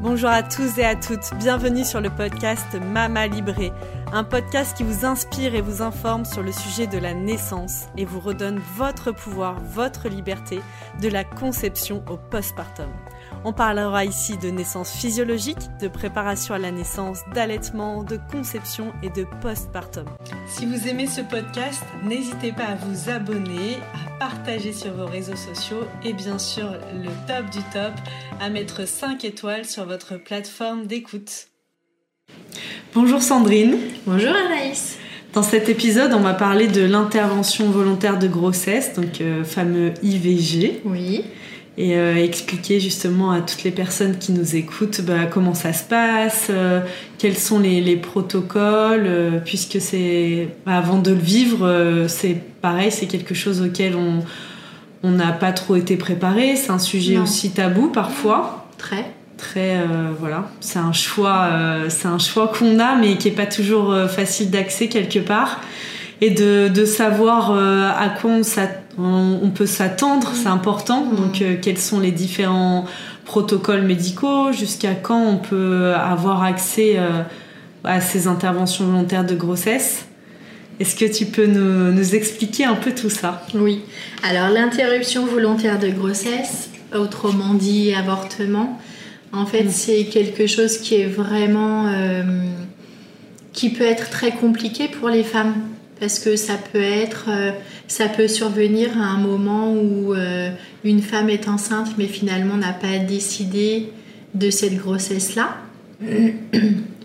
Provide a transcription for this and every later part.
Bonjour à tous et à toutes, bienvenue sur le podcast Mama Libré, un podcast qui vous inspire et vous informe sur le sujet de la naissance et vous redonne votre pouvoir, votre liberté, de la conception au postpartum. On parlera ici de naissance physiologique, de préparation à la naissance, d'allaitement, de conception et de postpartum. Si vous aimez ce podcast, n'hésitez pas à vous abonner, à partager sur vos réseaux sociaux et bien sûr le top du top, à mettre 5 étoiles sur votre plateforme d'écoute. Bonjour Sandrine. Bonjour Anaïs. Dans cet épisode, on va parler de l'intervention volontaire de grossesse, donc euh, fameux IVG. Oui et euh, expliquer justement à toutes les personnes qui nous écoutent bah, comment ça se passe, euh, quels sont les, protocoles, euh, puisque c'est bah, avant de le vivre, c'est pareil, c'est quelque chose auquel on on n'a pas trop été préparé, c'est un sujet aussi tabou parfois. Très. Très voilà, c'est un choix, c'est un choix qu'on a mais qui est pas toujours facile d'accès quelque part et de, de savoir à quoi on s'attend on, peut s'attendre, c'est important. Mm. Donc, euh, quels sont les différents protocoles médicaux? Jusqu'à quand on peut avoir accès euh, à ces interventions volontaires de grossesse? Est-ce que tu peux nous, expliquer un peu tout ça? Oui. Alors, l'interruption volontaire de grossesse, autrement dit avortement, en fait, mm. c'est quelque chose qui est vraiment. Euh, qui peut être très compliqué pour les femmes parce que ça peut être, euh, ça peut survenir à un moment où euh, une femme est enceinte mais finalement n'a pas décidé de cette grossesse-là.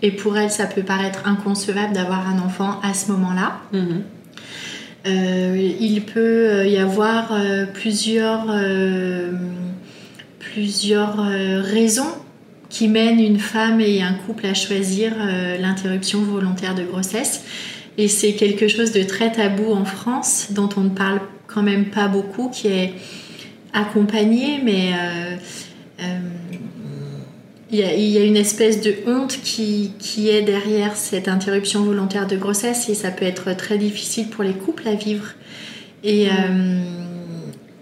Et pour elle, ça peut paraître inconcevable d'avoir un enfant à ce moment-là. Mhm. Euh, il peut y avoir plusieurs, plusieurs raisons qui mènent une femme et un couple à choisir l'interruption volontaire de grossesse. Et c'est quelque chose de très tabou en France, dont on ne parle quand même pas beaucoup, qui est accompagné, mais euh, euh, il y, a une espèce de honte qui, qui, est derrière cette interruption volontaire de grossesse et ça peut être très difficile pour les couples à vivre. Et, euh,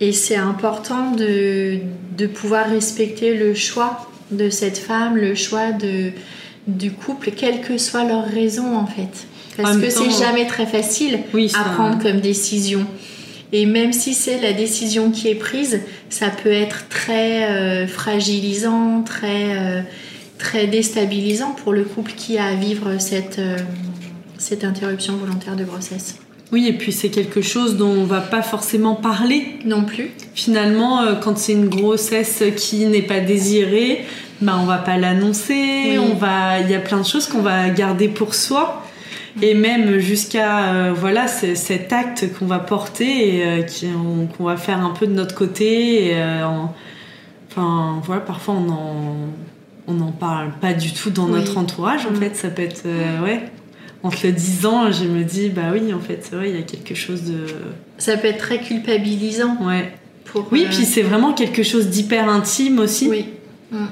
et c'est important de, de, pouvoir respecter le choix de cette femme, le choix de, du couple, quelle que soit leur raison en fait. Parce que c'est jamais très facile à prendre comme décision. Et même si c'est la décision qui est prise, ça peut être très euh, fragilisant, très, euh, très déstabilisant pour le couple qui a à vivre cette, euh, cette interruption volontaire de grossesse. Oui, et puis c'est quelque chose dont on va pas forcément parler. Non plus. Finalement, quand c'est une grossesse qui n'est pas désirée, ben on va pas l'annoncer. On va, il y a plein de choses qu'on va garder pour soi et même jusqu'à euh, voilà cet acte qu'on va porter et euh, qu'on va faire un peu de notre côté. Euh, enfin voilà, parfois on en on n'en parle pas du tout dans notre entourage en mm. fait. Ça peut être ouais. En te le disant, je me dis bah oui en fait c'est vrai il y a quelque chose de. Ça peut être très culpabilisant. Ouais. Pour, oui, puis c'est vraiment quelque chose d'hyper intime aussi. Oui. Mm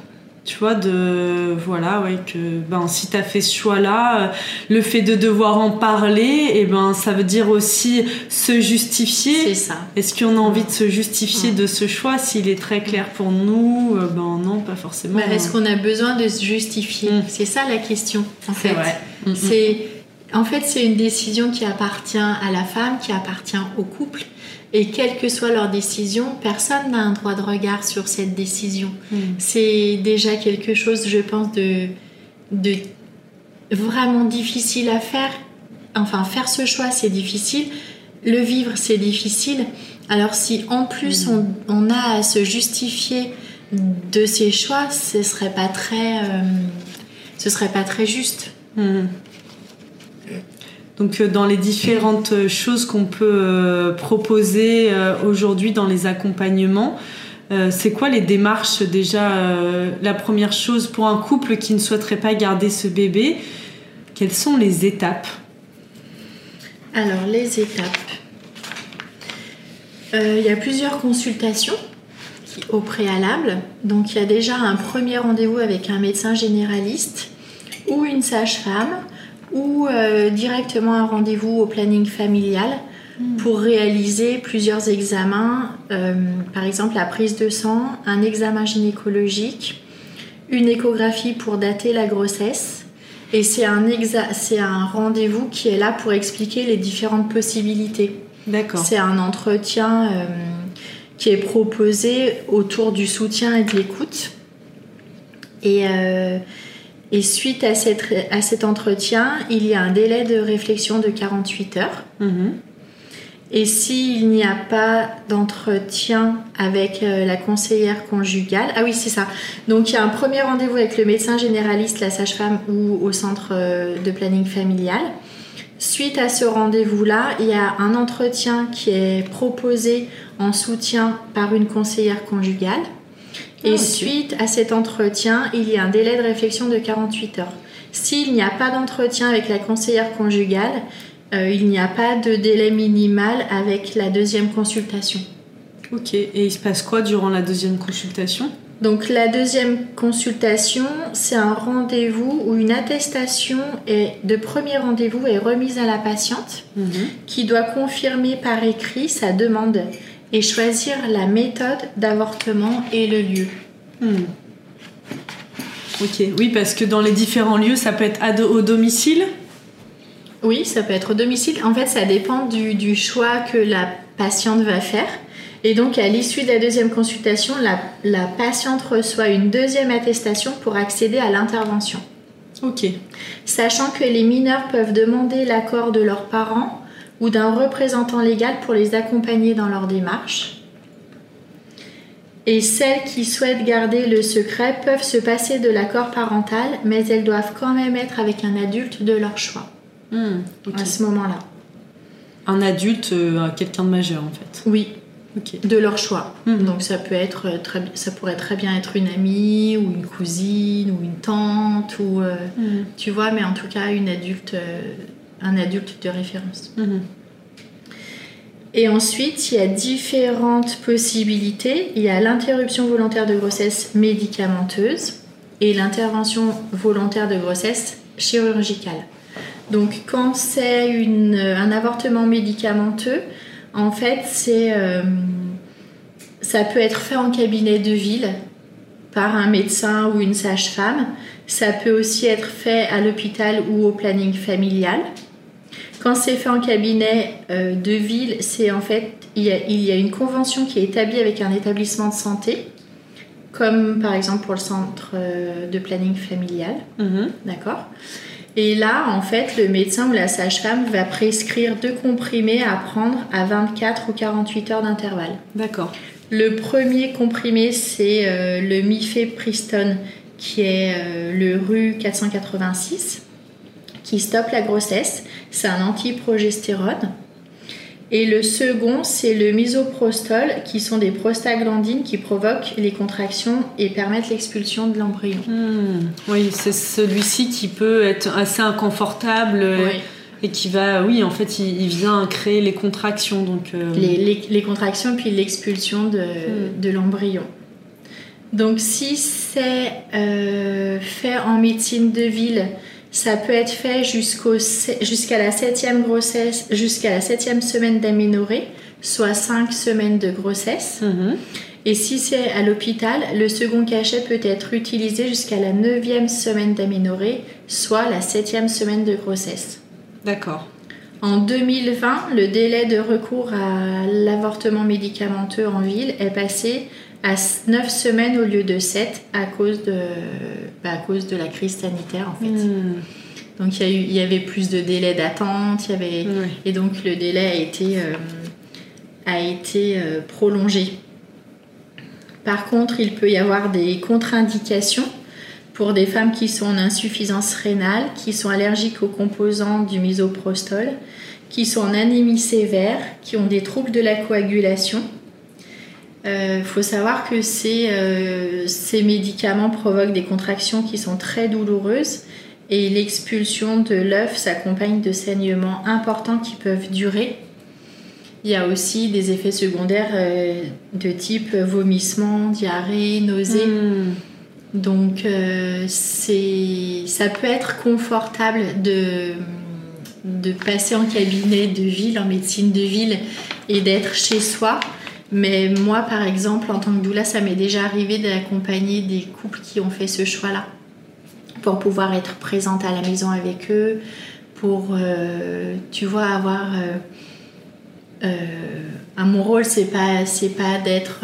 tu vois de voilà ouais que ben si tu as fait ce choix là euh, le fait de devoir en parler et eh ben ça veut dire aussi se justifier. C'est ça. Est-ce qu'on a envie de se justifier de ce choix s'il est très clair pour nous euh, ben non pas forcément. Bah, est-ce qu'on a besoin de se justifier mm. c'est ça la question en fait. mm, mm. c'est en fait c'est une décision qui appartient à la femme qui appartient au couple et quelle que soit leur décision, personne n'a un droit de regard sur cette décision. Hmm. C'est déjà quelque chose, je pense, de, de vraiment difficile à faire. Enfin, faire ce choix, c'est difficile. Le vivre, c'est difficile. Alors si en plus hmm. on, a à se justifier de ces choix, ce serait pas très, euh, ce serait pas très juste. Hmm. Donc euh, dans les différentes euh, choses qu'on peut euh, proposer aujourd'hui dans les accompagnements, c'est quoi les démarches déjà La première chose pour un couple qui ne souhaiterait pas garder ce bébé, quelles sont les étapes? Alors les étapes. Il y a plusieurs consultations au préalable. Donc il y a déjà un premier rendez-vous avec un médecin généraliste ou une sage-femme ou euh, directement un rendez-vous au planning familial hmm. pour réaliser plusieurs examens, euh, par exemple la prise de sang, un examen gynécologique, une échographie pour dater la grossesse. Et c'est un, un rendez-vous qui est là pour expliquer les différentes possibilités. D'accord. C'est un entretien euh, qui est proposé autour du soutien et de l'écoute. Et, et suite à, cette, à cet entretien, il y a un délai de réflexion de 48 heures. Mhm. Et s'il n'y a pas d'entretien avec euh, la conseillère conjugale, ah oui, c'est ça. Donc il y a un premier rendez-vous avec le médecin généraliste, la sage-femme ou au centre euh, de planning familial. Suite à ce rendez-vous-là, il y a un entretien qui est proposé en soutien par une conseillère conjugale. Et suite à cet entretien, il y a un délai de réflexion de 48 heures. S'il n'y a pas d'entretien avec la conseillère conjugale, euh, il n'y a pas de délai minimal avec la deuxième consultation. Ok. Et il se passe quoi durant la deuxième consultation? Donc la deuxième consultation, c'est un rendez-vous où une attestation est- de premier rendez-vous est remise à la patiente Mhm. qui doit confirmer par écrit sa demande et choisir la méthode d'avortement et le lieu. Hmm. Ok. Oui, parce que dans les différents lieux, ça peut être do- au domicile? Oui, ça peut être au domicile. En fait, ça dépend du, du choix que la patiente va faire. Et donc, à l'issue de la deuxième consultation, la, la patiente reçoit une deuxième attestation pour accéder à l'intervention. Ok. Sachant que les mineurs peuvent demander l'accord de leurs parents ou d'un représentant légal pour les accompagner dans leur démarche. Et celles qui souhaitent garder le secret peuvent se passer de l'accord parental, mais elles doivent quand même être avec un adulte de leur choix Hmm. À ce moment-là. Un adulte, euh, quelqu'un de majeur en fait. Oui, de leur choix. Mhm. Donc ça peut être euh, très, ça pourrait très bien être une amie ou une cousine ou une tante ou euh, Mhm. tu vois, mais en tout cas une adulte, euh, un adulte de référence. Mhm. Et ensuite, il y a différentes possibilités. Il y a l'interruption volontaire de grossesse médicamenteuse et l'intervention volontaire de grossesse chirurgicale. Donc, quand c'est une- un avortement médicamenteux, en fait, c'est, euh, ça peut être fait en cabinet de ville par un médecin ou une sage-femme. Ça peut aussi être fait à l'hôpital ou au planning familial. Quand c'est fait en cabinet euh, de ville, c'est en fait il y, a, il y a une convention qui est établie avec un établissement de santé, comme par exemple pour le centre euh, de planning familial, Mhm. d'accord? Et là, en fait, le médecin ou la sage-femme va prescrire deux comprimés à prendre à 24 ou 48 heures d'intervalle. D'accord. Le premier comprimé, c'est euh, le mifepristone, qui est euh, le RU 486, qui stoppe la grossesse. C'est un antiprogestérone. Et le second, c'est le misoprostol, qui sont des prostaglandines qui provoquent les contractions et permettent l'expulsion de l'embryon. Hmm. Oui, c'est celui-ci qui peut être assez inconfortable euh, Oui. et qui va, oui, en fait, il, vient créer les contractions. Donc, euh, les, les- les contractions puis l'expulsion de, Mm. de l'embryon. Donc si c'est euh, fait en médecine de ville, ça peut être fait jusqu'au jusqu'à la septième grossesse, jusqu'à la septième semaine d'aménorrhée, soit cinq semaines de grossesse. mhm. Et si c'est à l'hôpital, le second cachet peut être utilisé jusqu'à la neuvième semaine d'aménorrhée, soit la septième semaine de grossesse. D'accord. En 2020, le délai de recours à l'avortement médicamenteux en ville est passé à 9 semaines au lieu de 7 à cause de, bah, à cause de la crise sanitaire en fait. Hmm. Donc il y, y avait plus de délais d'attente, y avait, et donc le délai a été, euh, a été euh, prolongé. Par contre, il peut y avoir des contre-indications pour des femmes qui sont en insuffisance rénale, qui sont allergiques aux composants du misoprostol, qui sont en anémie sévère, qui ont des troubles de la coagulation. Il faut savoir que ces, euh, ces médicaments provoquent des contractions qui sont très douloureuses et l'expulsion de l'œuf s'accompagne de saignements importants qui peuvent durer. Il y a aussi des effets secondaires euh, de type vomissement, diarrhée, nausée. Hmm. Donc euh, ça peut être confortable de, de passer en cabinet de ville, en médecine de ville et d'être chez soi. Mais moi, par exemple, en tant que doula, ça m'est déjà arrivé d'accompagner des couples qui ont fait ce choix-là pour pouvoir être présente à la maison avec eux, pour, euh, tu vois, avoir... Euh, euh, mon rôle, c'est pas, c'est pas d'être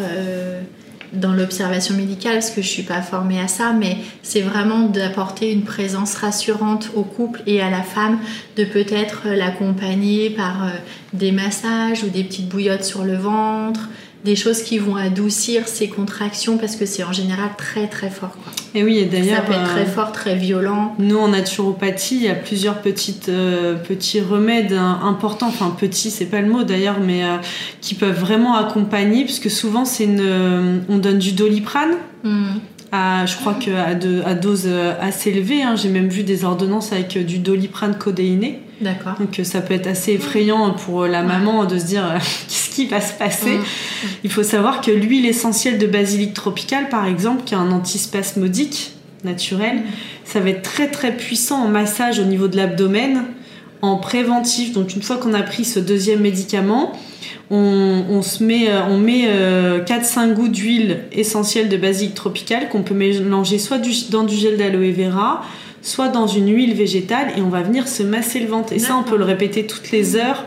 dans l'observation médicale parce que je suis pas formée à ça, mais c'est vraiment d'apporter une présence rassurante au couple et à la femme, de peut-être l'accompagner par des massages ou des petites bouillottes sur le ventre, des choses qui vont adoucir ces contractions parce que c'est en général très très fort. Et oui, et d'ailleurs. Ça peut être très euh, fort, très violent. Nous, en naturopathie, il y a plusieurs petites, euh, petits remèdes importants, enfin petits, c'est pas le mot d'ailleurs, mais euh, qui peuvent vraiment accompagner, puisque souvent, c'est une, on donne du doliprane. Hmm. À, je crois qu'à à dose assez élevée, hein. j'ai même vu des ordonnances avec du doliprane codéiné. D'accord. Donc ça peut être assez effrayant pour la maman de se dire qu'est-ce qui va se passer? Hmm. Il faut savoir que l'huile essentielle de basilic tropical, par exemple, qui est un antispasmodique naturel, ça va être très très puissant en massage au niveau de l'abdomen, en préventif. Donc une fois qu'on a pris ce deuxième médicament, on, se met, euh, on met 4-5 euh, gouttes d'huile essentielle de basilic tropical qu'on peut mélanger soit dans du gel d'aloe vera, soit dans une huile végétale et on va venir se masser le ventre. Et ça, on peut le répéter toutes les heures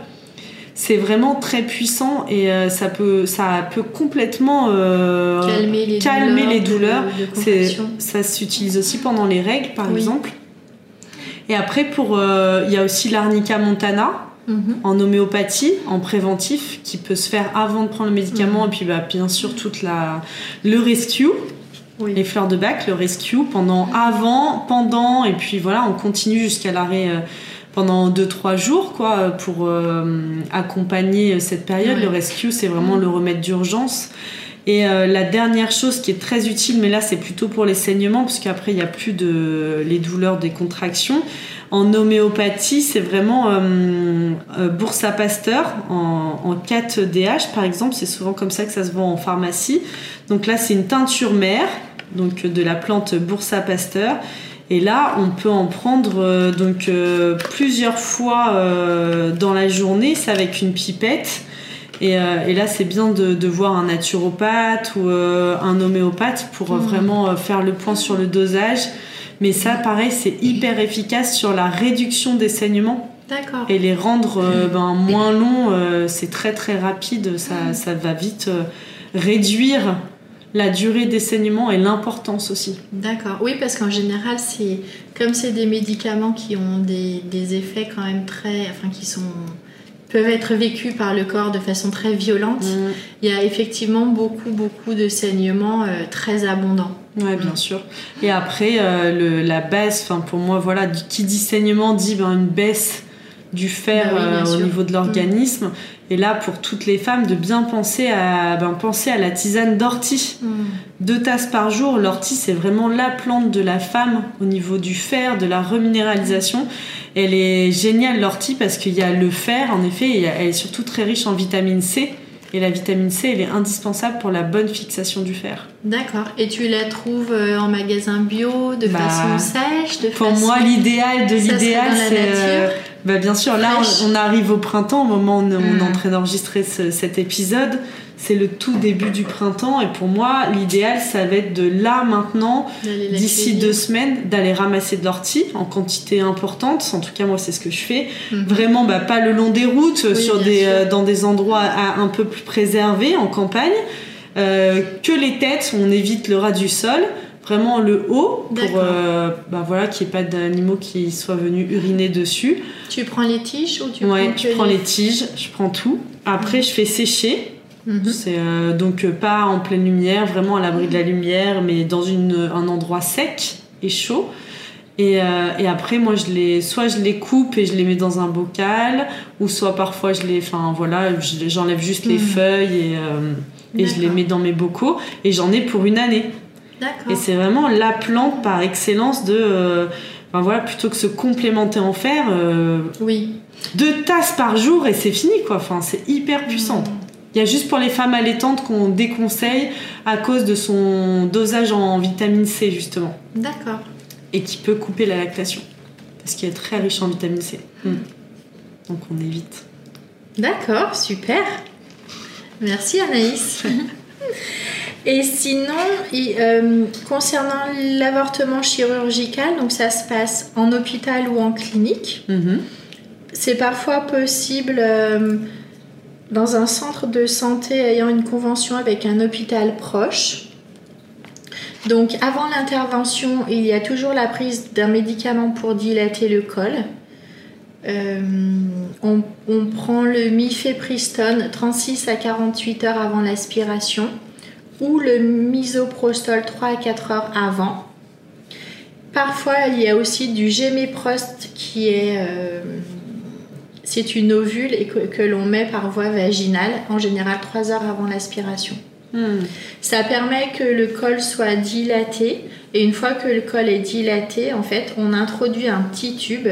c'est vraiment très puissant et euh, ça peut ça peut complètement euh, calmer les douleurs. ça s'utilise aussi pendant les règles par exemple. Et après pour il y a aussi l'arnica montana mhm. en homéopathie, en préventif qui peut se faire avant de prendre le médicament mhm. et puis bah, bien sûr toute la le rescue. Les fleurs de bac, le rescue pendant, avant, pendant, et puis voilà, on continue jusqu'à l'arrêt pendant 2-3 jours quoi, pour euh, accompagner cette période. Le rescue, c'est vraiment le remède d'urgence. Et euh, la dernière chose qui est très utile, mais là c'est plutôt pour les saignements, parce qu'après il n'y a plus de les douleurs des contractions. En homéopathie, c'est vraiment euh, euh Boursa Pasteur en, en 4DH par exemple. C'est souvent comme ça que ça se vend en pharmacie. Donc là c'est une teinture mère, donc de la plante Boursa Pasteur. Et là, on peut en prendre euh, donc euh, plusieurs fois euh, dans la journée, c'est avec une pipette. Et, là, c'est bien de, voir un naturopathe ou un homéopathe pour mmh. vraiment faire le point sur le dosage. Mais ça, pareil, c'est hyper efficace sur la réduction des saignements. D'accord. Et les rendre ben, moins longs, c'est très très rapide, ça, mmh. ça va vite réduire la durée des saignements et l'importance aussi. D'accord. Oui, parce qu'en général, c'est comme c'est des médicaments qui ont des, effets quand même très, enfin qui sont peuvent être vécus par le corps de façon très violente. Mm. Il y a effectivement beaucoup beaucoup de saignements euh, très abondants. Oui, bien sûr. Et après, euh, la baisse, enfin pour moi, voilà, qui dit saignement dit ben, une baisse du fer bah euh, au niveau de l'organisme. Et là, pour toutes les femmes, de bien penser à, ben, penser à la tisane d'ortie. Mm. Deux tasses par jour. L'ortie, c'est vraiment la plante de la femme au niveau du fer, de la reminéralisation. Elle est géniale, l'ortie, parce qu'il y a le fer, en effet, et elle est surtout très riche en vitamine C. Et la vitamine C, elle est indispensable pour la bonne fixation du fer. D'accord. Et tu la trouves euh, en magasin bio, de bah, façon sèche de Pour moi, l'idéal de l'idéal, c'est bah bien sûr, là on, arrive au printemps, au moment où on, est en mm. train d'enregistrer cet épisode. C'est le tout début du printemps et pour moi l'idéal ça va être de là maintenant, d'ici deux semaines, d'aller ramasser de l'ortie en quantité importante. En tout cas moi c'est ce que je fais. Mm-hmm. Vraiment bah, pas le long des routes, sur des, euh, dans des endroits un peu plus préservés en campagne. Euh, que les têtes, on évite le ras du sol vraiment le haut pour euh, bah voilà qu'il n'y ait pas d'animaux qui soient venus uriner dessus. Tu prends les tiges ou tu ouais, prends je prends les... tiges, je prends tout. Après, mhm. je fais sécher. Mhm. C'est euh, donc euh, pas en pleine lumière, vraiment à l'abri de la lumière, mais dans une, un endroit sec et chaud. Et, et, après, moi, je les, soit je les coupe et je les mets dans un bocal, ou soit parfois je les, enfin voilà, j'enlève juste les mhm. feuilles et, et je les mets dans mes bocaux. Et j'en ai pour une année. Et c'est vraiment la plante par excellence de. Euh, voilà, plutôt que se complémenter en fer. Euh, oui. Deux tasses par jour et c'est fini, quoi. Enfin, c'est hyper puissant. Mm. Il y a juste pour les femmes allaitantes qu'on déconseille à cause de son dosage en vitamine C, justement. D'accord. Et qui peut couper la lactation. Parce qu'il est très riche en vitamine C. Mm. Donc on évite. D'accord, super. Merci Anaïs. Et sinon, euh, concernant l'avortement chirurgical, donc ça se passe en hôpital ou en clinique. Mhm. C'est parfois possible euh, dans un centre de santé ayant une convention avec un hôpital proche. Donc avant l'intervention, il y a toujours la prise d'un médicament pour dilater le col. Euh, on, on prend le mifepristone 36 à 48 heures avant l'aspiration ou le misoprostol 3 à 4 heures avant. Parfois, il y a aussi du géméprost qui est. euh, c'est une ovule et que, que l'on met par voie vaginale, en général 3 heures avant l'aspiration. Hmm. Ça permet que le col soit dilaté et une fois que le col est dilaté, en fait, on introduit un petit tube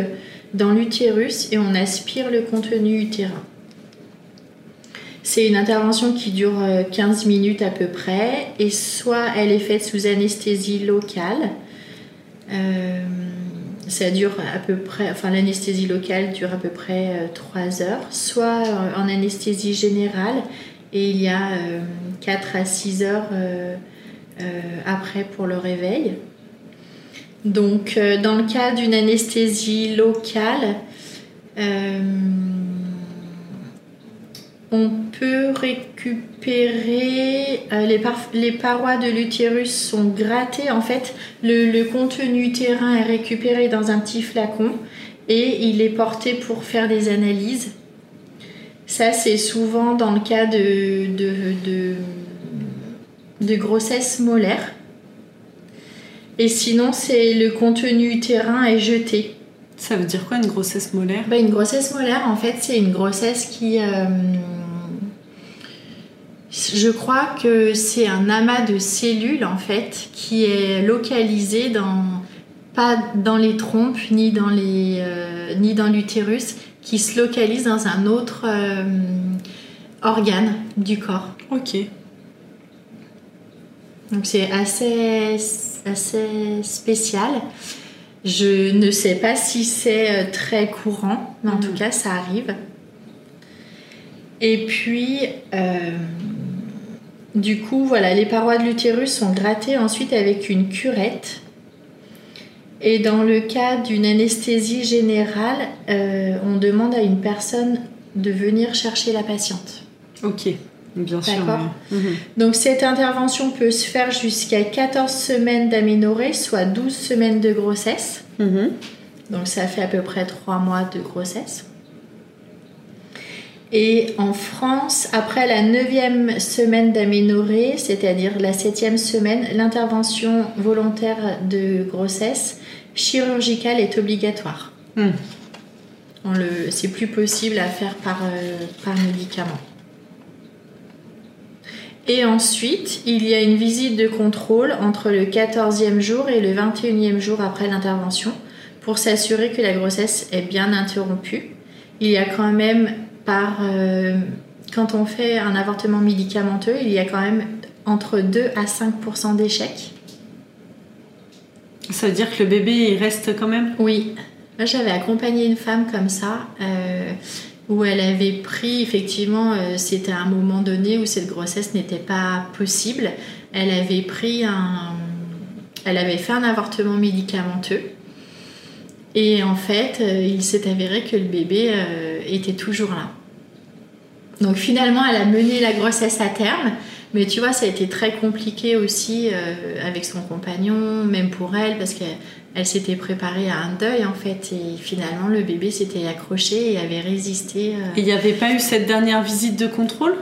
dans l'utérus et on aspire le contenu utérin. C'est une intervention qui dure euh, 15 minutes à peu près et soit elle est faite sous anesthésie locale. euh, ça dure à peu près, enfin l'anesthésie locale dure à peu près 3 heures, soit euh, en anesthésie générale et il y a 4 à 6 heures euh, euh, après pour le réveil. Donc, euh, dans le cas d'une anesthésie locale, euh, on peut récupérer euh, les, par- les parois de l'utérus sont grattées. En fait, le, le contenu utérin est récupéré dans un petit flacon et il est porté pour faire des analyses. Ça, c'est souvent dans le cas de, de, de, de grossesse molaire. Et sinon, c'est le contenu utérin est jeté. Ça veut dire quoi une grossesse molaire? Bah, une grossesse molaire, en fait, c'est une grossesse qui. euh, je crois que c'est un amas de cellules, en fait, qui est localisé dans. pas dans les trompes, ni dans les, euh, ni dans l'utérus, qui se localise dans un autre euh, organe du corps. Ok. Donc c'est assez, assez spécial. Je ne sais pas si c'est euh, très courant, mais en Mhm. tout cas ça arrive. Et puis, euh, du coup, voilà, les parois de l'utérus sont grattées ensuite avec une curette. Et dans le cas d'une anesthésie générale, euh, on demande à une personne de venir chercher la patiente. Ok. Bien sûr. Mhm. Donc cette intervention peut se faire jusqu'à 14 semaines d'aménorrhée, soit 12 semaines de grossesse. Mhm. Donc ça fait à peu près 3 mois de grossesse. Et en France, après la 9e semaine d'aménorrhée, c'est-à-dire la 7e semaine, l'intervention volontaire de grossesse chirurgicale est obligatoire. Hmm. On le, c'est plus possible à faire par, euh, par médicament. Et ensuite, il y a une visite de contrôle entre le 14e jour et le 21e jour après l'intervention pour s'assurer que la grossesse est bien interrompue. Il y a quand même par euh, quand on fait un avortement médicamenteux, il y a quand même entre 2 à 5% d'échecs. Ça veut dire que le bébé il reste quand même? Oui, moi j'avais accompagné une femme comme ça, euh, où elle avait pris, effectivement, euh, c'était à un moment donné où cette grossesse n'était pas possible. Elle avait pris un. Elle avait fait un avortement médicamenteux. Et en fait, euh, il s'est avéré que le bébé euh, était toujours là. Donc finalement, elle a mené la grossesse à terme. Mais tu vois, ça a été très compliqué aussi euh, avec son compagnon, même pour elle, parce qu'elle elle s'était préparée à un deuil en fait. Et finalement, le bébé s'était accroché et avait résisté. euh. Et il n'y avait pas eu cette dernière visite de contrôle?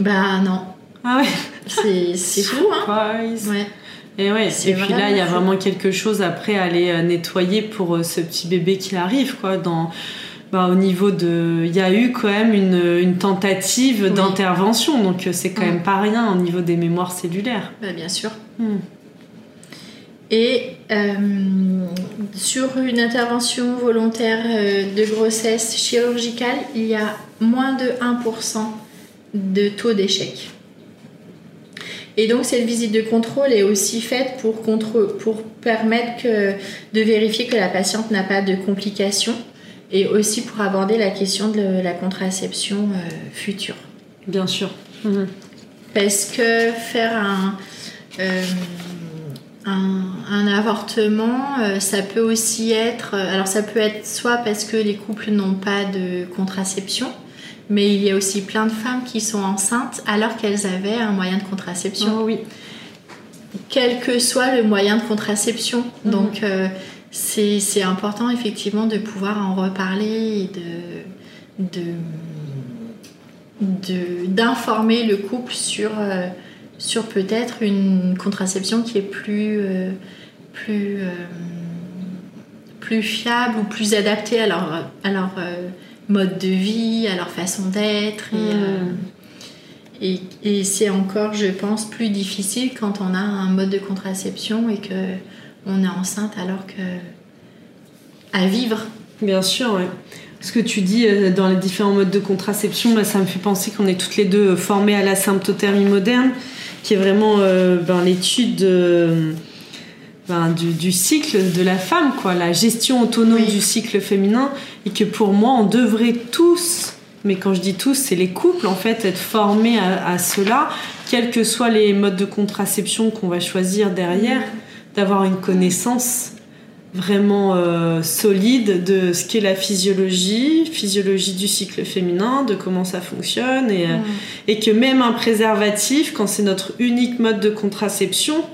Bah non, Ah ouais c'est c'est fou, hein Surprise. Ouais. Et ouais, C'est et puis là, il y a vraiment quelque chose après à aller euh, nettoyer pour euh, ce petit bébé qui arrive, quoi. Dans, bah, au niveau de. Il y a eu quand même une, une tentative Oui. d'intervention, donc euh, c'est quand Mm. même pas rien au niveau des mémoires cellulaires. Bah, bien sûr. Hmm. Et euh, sur une intervention volontaire de grossesse chirurgicale, il y a moins de 1% de taux d'échec. Et donc cette visite de contrôle est aussi faite pour, permettre que- de vérifier que la patiente n'a pas de complications et aussi pour aborder la question de la contraception euh, future. Bien sûr. Mhm. parce que faire un, euh, un, avortement, euh, ça peut aussi être, alors ça peut être soit parce que les couples n'ont pas de contraception, mais il y a aussi plein de femmes qui sont enceintes alors qu'elles avaient un moyen de contraception. Oh oui. Quel que soit le moyen de contraception. Mhm. Donc c'est important effectivement de pouvoir en reparler et de, d'informer le couple sur, euh, sur peut-être une contraception qui est plus, euh, plus, euh, plus fiable ou plus adaptée à leur, à leur mode de vie, à leur façon d'être. Et, hmm. et, c'est encore, je pense, plus difficile quand on a un mode de contraception et que on est enceinte alors que à vivre. Bien sûr, oui. Ce que tu dis euh, dans les différents modes de contraception, ça me fait penser qu'on est toutes les deux euh, formées à la symptothermie moderne, qui est vraiment euh, ben, l'étude ben, du, cycle de la femme, quoi, la gestion autonome du cycle féminin, et que pour moi, on devrait tous, mais quand je dis tous, c'est les couples en fait, être formés à, à cela, quels que soient les modes de contraception qu'on va choisir derrière, d'avoir une connaissance vraiment euh, solide de ce qu'est la physiologie, physiologie du cycle féminin, de comment ça fonctionne, et, euh, et que même un préservatif, quand c'est notre unique mode de contraception,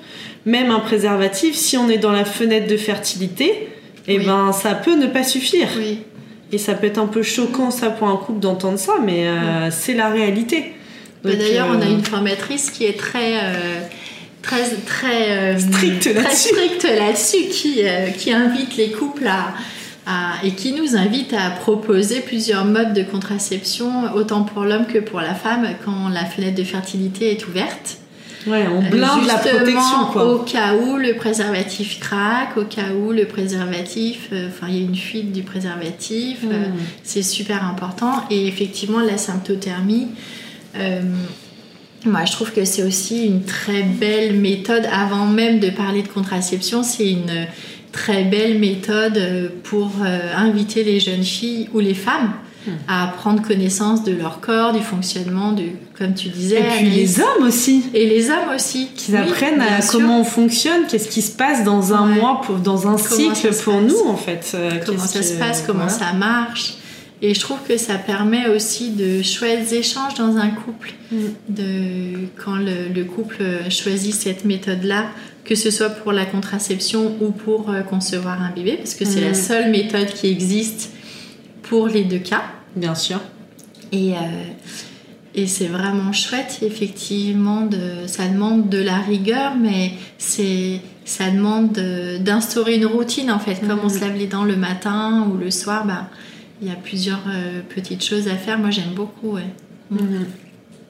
même un préservatif, si on est dans la fenêtre de fertilité, et eh ben ça peut ne pas suffire. Et ça peut être un peu choquant ça pour un couple d'entendre ça, mais euh, c'est la réalité. D'ailleurs, on a une formatrice qui est très très très euh, stricte là-dessus qui, euh, qui invite les couples à, et qui nous invite à proposer plusieurs modes de contraception autant pour l'homme que pour la femme quand la fenêtre de fertilité est ouverte. Ouais, on blinde la protection quoi. Au cas où le préservatif craque, au cas où le préservatif, euh, enfin il y a une fuite du préservatif, hmm. c'est super important. Et effectivement la symptothermie, moi, je trouve que c'est aussi une très belle méthode, avant même de parler de contraception, c'est une très belle méthode pour euh, inviter les jeunes filles ou les femmes. À prendre connaissance de leur corps, du fonctionnement, du, comme tu disais. Et puis les hommes aussi. Et les hommes aussi. Qu'ils apprennent à comment on fonctionne, qu'est-ce qui se passe dans un mois, pour, dans un cycle pour nous en fait. Euh, comment ça se passe, comment ça marche. Et je trouve que ça permet aussi de chouettes échanges dans un couple. Mm. De, quand le, couple choisit cette méthode-là, que ce soit pour la contraception ou pour euh, concevoir un bébé, parce que c'est la mm. seule méthode qui existe pour les deux cas. Bien sûr. Et, euh, et c'est vraiment chouette, effectivement. De, ça demande de la rigueur, mais c'est ça demande d'instaurer une routine, en fait. Comme on mm. se lave les dents le matin ou le soir, bah, il y a plusieurs euh, petites choses à faire. Moi, j'aime beaucoup. Ouais. Mhm.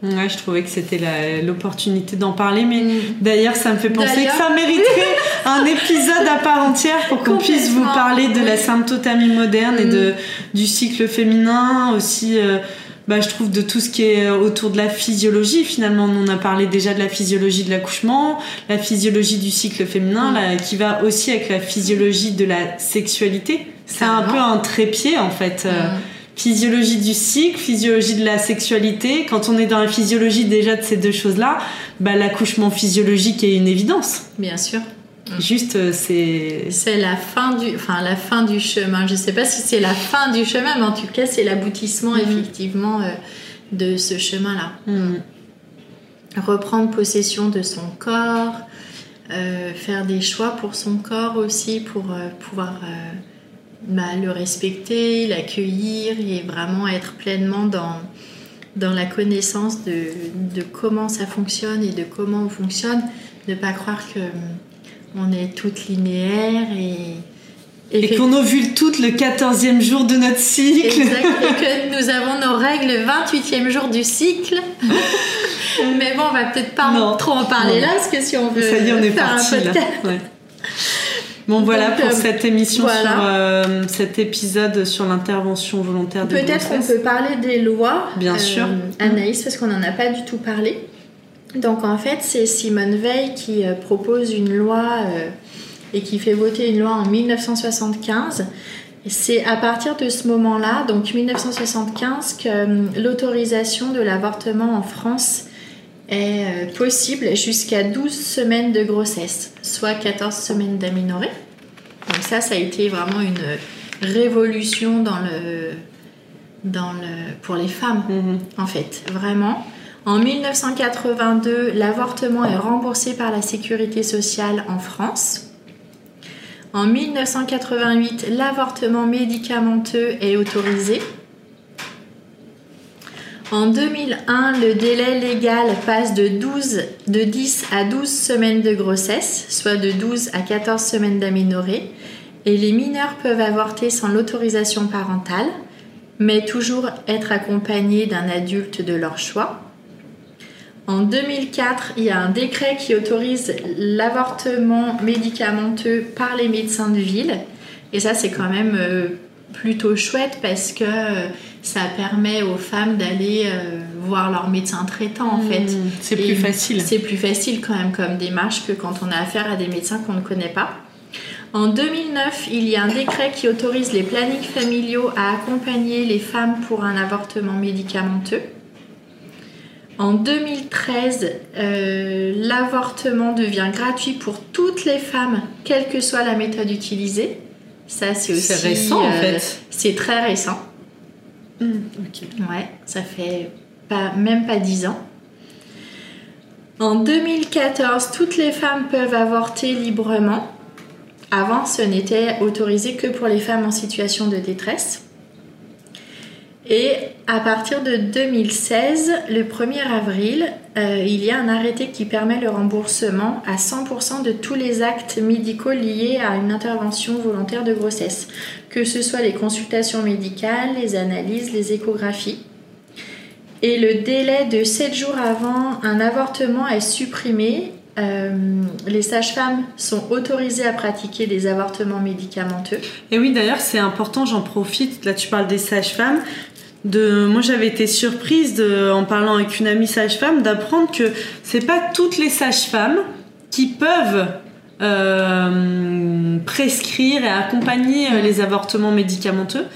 Ouais, je trouvais que c'était l'opportunité d'en parler, mais mhm. d'ailleurs, ça me fait penser que ça mériterait un épisode à part entière pour qu'on puisse vous parler de la symptothermie moderne et de, mhm. du cycle féminin, aussi, euh, bah, je trouve, de tout ce qui est autour de la physiologie. Finalement, on a parlé déjà de la physiologie de l'accouchement, la physiologie du cycle féminin, là, qui va aussi avec la physiologie de la sexualité. C'est un peu un trépied en fait. Euh, mm. Physiologie du cycle, physiologie de la sexualité. Quand on est dans la physiologie déjà de ces deux choses-là, bah, l'accouchement physiologique est une évidence. Bien sûr. Juste, euh, c'est. C'est la fin du, enfin la fin du chemin. Je sais pas si c'est la fin du chemin, mais en tout cas, c'est l'aboutissement mm. effectivement euh, de ce chemin-là. Reprendre possession de son corps, faire des choix pour son corps aussi, pour pouvoir bah, le respecter, l'accueillir et vraiment être pleinement dans, dans la connaissance de, de, comment ça fonctionne et de comment on fonctionne. Ne pas croire que on est toutes linéaires et, et, qu'on ovule toutes le 14e jour de notre cycle. Exact, et que nous avons nos règles le 28e jour du cycle. Mais bon, on va peut-être pas trop en parler là, parce que si on veut Ça y est, on est parti, là. Bon, voilà pour euh, cette émission, sur, euh, cet épisode sur l'intervention volontaire Peut-être qu'on peut parler des lois. Bien euh, sûr. Anaïs, parce qu'on n'en a pas du tout parlé. Donc en fait, c'est Simone Veil qui propose une loi et qui fait voter une loi en 1975. C'est à partir de ce moment-là, donc 1975, que l'autorisation de l'avortement en France est euh, possible jusqu'à 12 semaines de grossesse, soit 14 semaines d'aménorrhée. Donc ça, ça a été vraiment une révolution dans le, dans le, pour les femmes, Mhm. en fait, vraiment. En 1982, l'avortement est remboursé par la sécurité sociale en France. En 1988, l'avortement médicamenteux est autorisé. En 2001, le délai légal passe de, 12, de 10 à 12 semaines de grossesse, soit de 12 à 14 semaines d'aménorrhée, et les mineurs peuvent avorter sans l'autorisation parentale, mais toujours être accompagnés d'un adulte de leur choix. En 2004, il y a un décret qui autorise l'avortement médicamenteux par les médecins de ville. Et ça, c'est quand même euh, plutôt chouette parce que euh, ça permet aux femmes d'aller euh, voir leur médecin traitant, en fait. Mhm. C'est plus facile. C'est plus facile quand même comme démarche que quand on a affaire à des médecins qu'on ne connaît pas. En 2009, il y a un décret qui autorise les plannings familiaux à accompagner les femmes pour un avortement médicamenteux. En 2013, euh, l'avortement devient gratuit pour toutes les femmes, quelle que soit la méthode utilisée. Ça, c'est aussi. C'est récent, en euh, fait. C'est très récent. Ok. Ouais, ça fait pas, même pas 10 ans. En 2014, toutes les femmes peuvent avorter librement. Avant, ce n'était autorisé que pour les femmes en situation de détresse. Et à partir de 2016, le 1er avril, euh, il y a un arrêté qui permet le remboursement à 100% de tous les actes médicaux liés à une intervention volontaire de grossesse, que ce soit les consultations médicales, les analyses, les échographies. Et le délai de 7 jours avant un avortement est supprimé. Euh, les sages-femmes sont autorisées à pratiquer des avortements médicamenteux. Et oui, d'ailleurs, c'est important, j'en profite. Là, tu parles des sages-femmes. De, moi, j'avais été surprise de, en parlant avec une amie sage-femme d'apprendre que c'est pas toutes les sages-femmes qui peuvent euh, prescrire et accompagner euh, les avortements médicamenteux.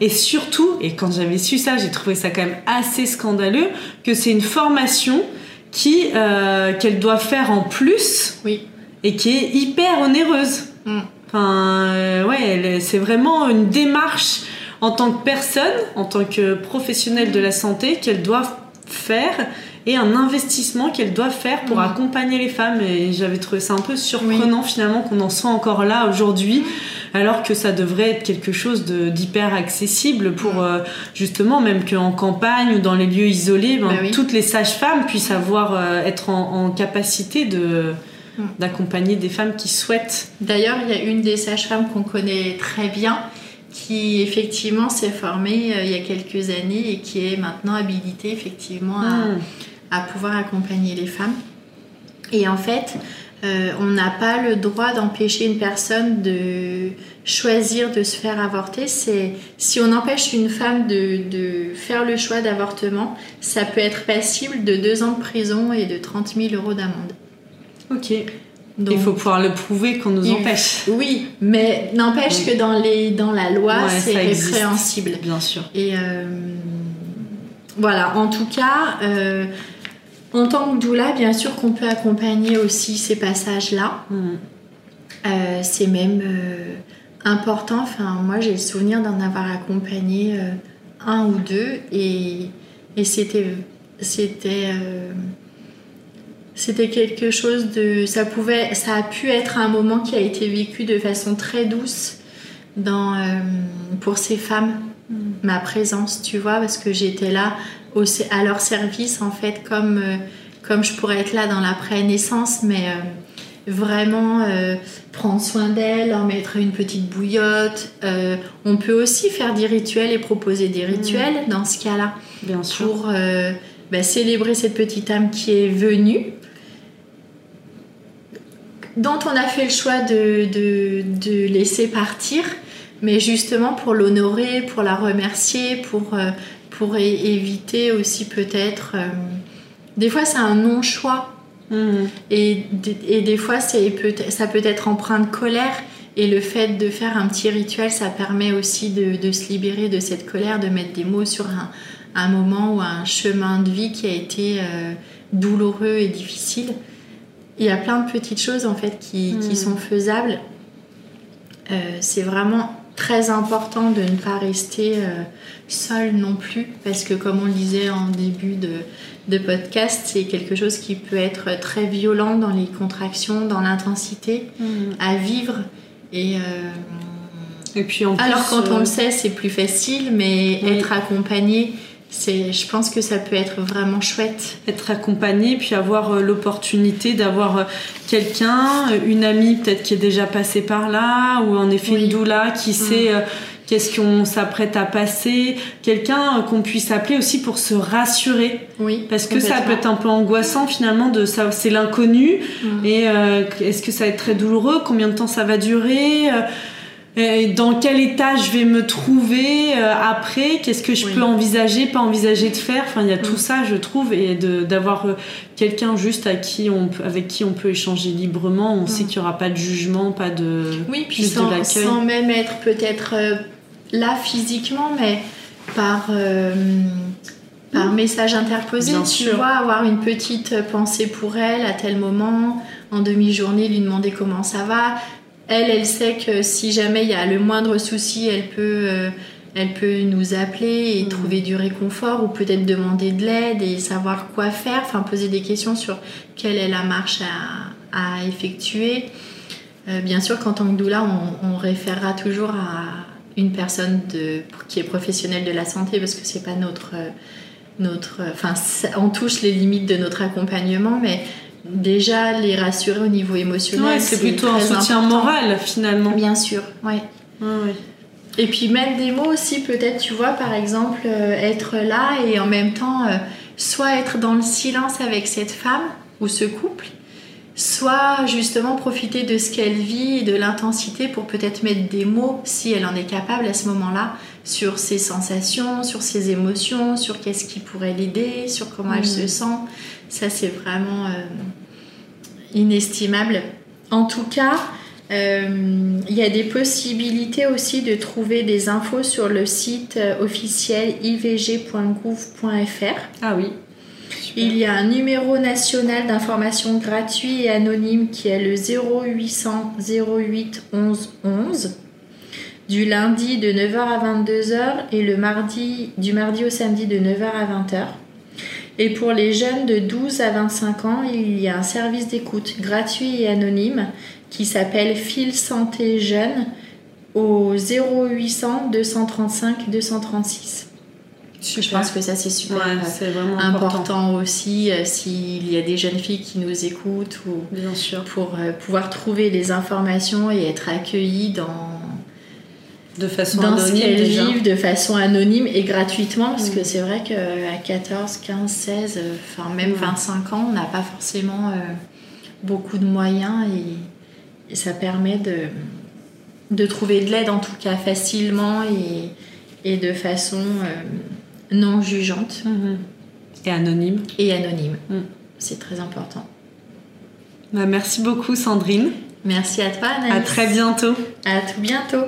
Et surtout, et quand j'avais su ça, j'ai trouvé ça quand même assez scandaleux, que c'est une formation qui euh, qu'elle doit faire en plus Oui. et qui est hyper onéreuse. Mm. Enfin, euh, ouais, c'est vraiment une démarche en tant que personne, en tant que professionnelle de la santé qu'elle doit faire et un investissement qu'elle doit faire pour accompagner les femmes. Et j'avais trouvé ça un peu surprenant finalement qu'on en soit encore là aujourd'hui, alors que ça devrait être quelque chose d'hyper accessible pour euh, justement même qu'en campagne ou dans les lieux isolés, ben, oui. toutes les sages-femmes puissent avoir euh, être en, en capacité de d'accompagner des femmes qui souhaitent. D'ailleurs, il y a une des sages-femmes qu'on connaît très bien qui effectivement s'est formée euh, il y a quelques années et qui est maintenant habilitée effectivement à, Mm. à pouvoir accompagner les femmes. Et en fait, euh, on n'a pas le droit d'empêcher une personne de choisir de se faire avorter. C'est si on empêche une femme de, de faire le choix d'avortement, ça peut être passible de deux ans de prison et de 30 000 euros d'amende. Ok. Donc- Il faut pouvoir le prouver qu'on nous empêche. Oui, mais n'empêche que dans, les, dans la loi, Ouais, c'est ça existe. répréhensible. Bien sûr. Et euh, voilà, en tout cas, euh, en tant que doula, bien sûr qu'on peut accompagner aussi ces passages-là. Mm. Euh, c'est même important. Enfin, moi, j'ai le souvenir d'en avoir accompagné un ou deux et, et c'était c'était c'était quelque chose de ça pouvait ça a pu être un moment qui a été vécu de façon très douce dans euh, pour ces femmes ma présence tu vois parce que j'étais là au, à leur service en fait comme euh, comme je pourrais être là dans l'après naissance mais euh, vraiment prendre soin d'elles, leur mettre une petite bouillotte. On peut aussi faire des rituels et proposer des rituels dans ce cas-là Bien sûr. pour bah, célébrer cette petite âme qui est venue, dont on a fait le choix de, de, de laisser partir, mais justement pour l'honorer, pour la remercier, pour, euh, pour éviter aussi peut-être... euh, des fois c'est un non-choix Mm. et, et des fois, c'est peut ça peut être empreint de colère. Et le fait de faire un petit rituel, ça permet aussi de, de se libérer de cette colère, de mettre des mots sur un, un moment ou un chemin de vie qui a été euh, douloureux et difficile. Il y a plein de petites choses en fait qui, qui sont faisables. c'est vraiment très important de ne pas rester seul non plus parce que comme on le disait en début de, de podcast, c'est quelque chose qui peut être très violent dans les contractions, dans l'intensité, mm. à vivre. Et, euh, et puis en alors quand on le euh, sait, c'est plus facile, mais être accompagné, c'est, je pense que ça peut être vraiment chouette. Être accompagné, puis avoir euh, l'opportunité d'avoir quelqu'un, une amie peut-être qui est déjà passée par là, ou en effet une doula qui mm. sait qu'est-ce qu'on s'apprête à passer, quelqu'un qu'on puisse appeler aussi pour se rassurer. Oui. Parce que ça peut être un peu angoissant finalement de ça, c'est l'inconnu. Mm. Et euh, est-ce que ça va être très douloureux? Combien de temps ça va durer? Euh, dans quel état je vais me trouver euh, après, qu'est-ce que je peux envisager, pas envisager de faire? Enfin, il y a tout mm. ça, je trouve, et d'avoir quelqu'un juste à qui on, avec qui on peut échanger librement. On sait mm. qu'il n'y aura pas de jugement, pas de. Oui, puis sans, sans, même être peut-être là physiquement, mais par, euh, par message interposé. tu vois, avoir une petite pensée pour elle à tel moment, en demi-journée, lui demander comment ça va. Elle, elle sait que si jamais il y a le moindre souci, elle peut, euh, elle peut nous appeler et mm. trouver du réconfort ou peut-être demander de l'aide et savoir quoi faire, enfin poser des questions sur quelle est la marche à, à effectuer. Euh, bien sûr qu'en tant que doula, on, on référera toujours à, une personne de, qui est professionnelle de la santé parce que c'est pas notre euh, notre enfin on touche les limites de notre accompagnement mais déjà les rassurer au niveau émotionnel c'est plutôt un soutien moral finalement bien sûr ouais. et puis mettre des mots aussi peut-être tu vois par exemple euh, être là et en même temps euh, soit être dans le silence avec cette femme ou ce couple soit justement profiter de ce qu'elle vit, de l'intensité pour peut-être mettre des mots, si elle en est capable à ce moment-là, sur ses sensations, sur ses émotions, sur qu'est-ce qui pourrait l'aider, sur comment elle se mm. sent. Ça, c'est vraiment euh, inestimable. En tout cas, euh, il y a des possibilités aussi de trouver des infos sur le site euh, officiel ivg.gouv.fr. Ah oui. Il y a un numéro national d'information gratuit et anonyme qui est le 0800 08 11 11 du lundi de 9h à 22h et le mardi du mardi au samedi de 9h à 20h. Et pour les jeunes de 12 à 25 ans, il y a un service d'écoute gratuit et anonyme qui s'appelle Fil Santé Jeune au 0800 235 236. Je pense que ça c'est super euh, important, aussi euh, s'il y a des jeunes filles qui nous écoutent ou Bien sûr. pour euh, pouvoir trouver les informations et être accueillies dans de façon dans anonyme, ce qu'elles vivent de façon anonyme et gratuitement parce que mm. c'est vrai qu'à 14, 15, 16, enfin même 25 ans, on n'a pas forcément beaucoup de moyens et, et, ça permet de, de trouver de l'aide en tout cas facilement et, et de façon non jugeante. Mhm. Et anonyme. Et anonyme. Mhm. C'est très important. Bah, merci beaucoup Sandrine. Merci à toi Anaïs. À très bientôt. À tout bientôt.